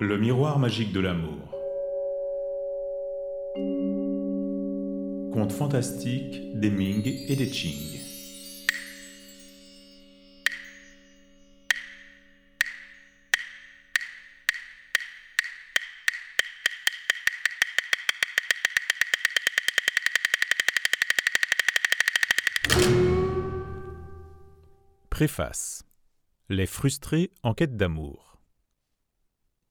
Le miroir magique de l'amour. Conte fantastique des Ming et des Qing. Préface. Les frustrés en quête d'amour.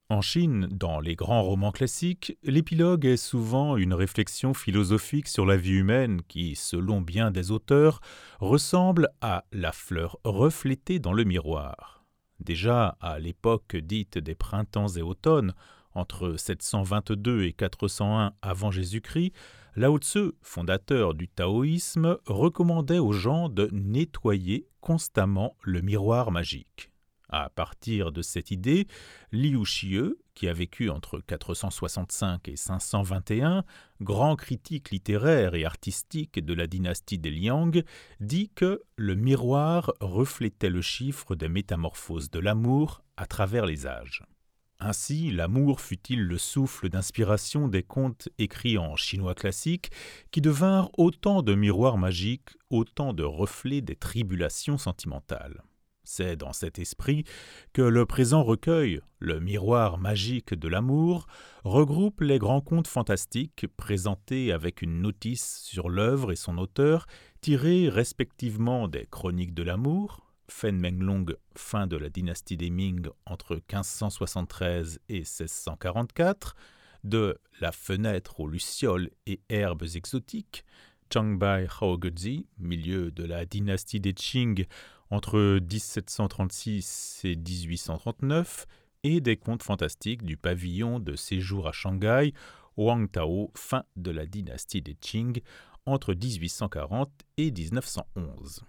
En Chine, dans les grands romans classiques, l'épilogue est souvent une réflexion philosophique sur la vie humaine qui, selon bien des auteurs, ressemble à la fleur reflétée dans le miroir. Déjà à l'époque dite des printemps et automnes, entre 722 et 401 avant Jésus-Christ, Lao Tzu, fondateur du taoïsme, recommandait aux gens de nettoyer constamment le miroir magique. À partir de cette idée, Liu Xie, qui a vécu entre 465 et 521, grand critique littéraire et artistique de la dynastie des Liang, dit que le miroir reflétait le chiffre des métamorphoses de l'amour à travers les âges. Ainsi, l'amour fut-il le souffle d'inspiration des contes écrits en chinois classique, qui devinrent autant de miroirs magiques, autant de reflets des tribulations sentimentales. C'est dans cet esprit que le présent recueil, Le miroir magique de l'amour, regroupe les grands contes fantastiques présentés avec une notice sur l'œuvre et son auteur, tirés respectivement des Chroniques de l'amour, Fen Menglong, fin de la dynastie des Ming entre 1573 et 1644, de La fenêtre aux lucioles et herbes exotiques, Changbai Haoguzi, milieu de la dynastie des Qing entre 1736 et 1839, et des contes fantastiques du pavillon de séjour à Shanghai, Wang Tao, fin de la dynastie des Qing entre 1840 et 1911.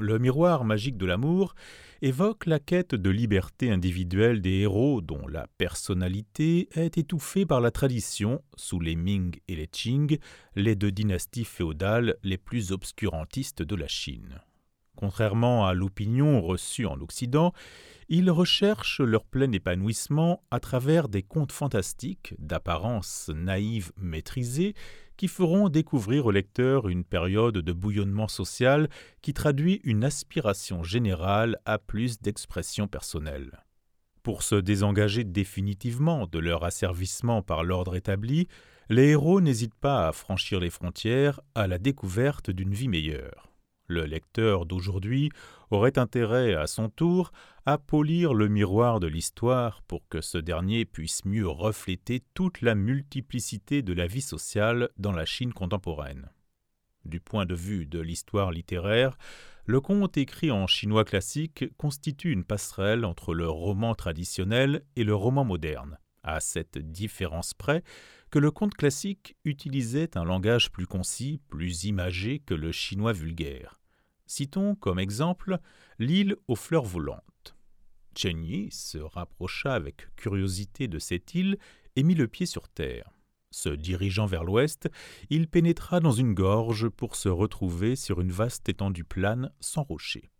Le miroir magique de l'amour évoque la quête de liberté individuelle des héros dont la personnalité est étouffée par la tradition sous les Ming et les Qing, les deux dynasties féodales les plus obscurantistes de la Chine. Contrairement à l'opinion reçue en Occident, ils recherchent leur plein épanouissement à travers des contes fantastiques d'apparence naïve maîtrisée qui feront découvrir au lecteur une période de bouillonnement social qui traduit une aspiration générale à plus d'expression personnelle. Pour se désengager définitivement de leur asservissement par l'ordre établi, les héros n'hésitent pas à franchir les frontières à la découverte d'une vie meilleure. Le lecteur d'aujourd'hui aurait intérêt à son tour à polir le miroir de l'histoire pour que ce dernier puisse mieux refléter toute la multiplicité de la vie sociale dans la Chine contemporaine. Du point de vue de l'histoire littéraire, le conte écrit en chinois classique constitue une passerelle entre le roman traditionnel et le roman moderne, à cette différence près que le conte classique utilisait un langage plus concis, plus imagé que le chinois vulgaire. Citons comme exemple l'île aux fleurs volantes. Chen Yi se rapprocha avec curiosité de cette île et mit le pied sur terre. Se dirigeant vers l'ouest, il pénétra dans une gorge pour se retrouver sur une vaste étendue plane sans rocher.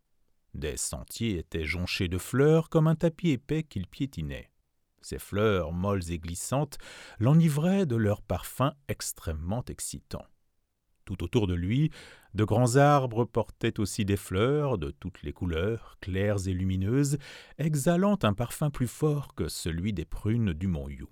Des sentiers étaient jonchés de fleurs comme un tapis épais qu'il piétinait. Ces fleurs, molles et glissantes, l'enivraient de leur parfum extrêmement excitant. Tout autour de lui, de grands arbres portaient aussi des fleurs de toutes les couleurs, claires et lumineuses, exhalant un parfum plus fort que celui des prunes du mont Yu.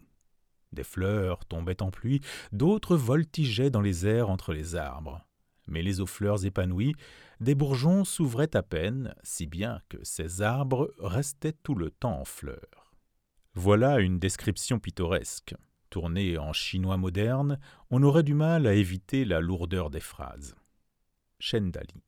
Des fleurs tombaient en pluie, d'autres voltigeaient dans les airs entre les arbres. Mais les aux fleurs épanouies, des bourgeons s'ouvraient à peine, si bien que ces arbres restaient tout le temps en fleurs. Voilà une description pittoresque. Tournée en chinois moderne, on aurait du mal à éviter la lourdeur des phrases. Dali.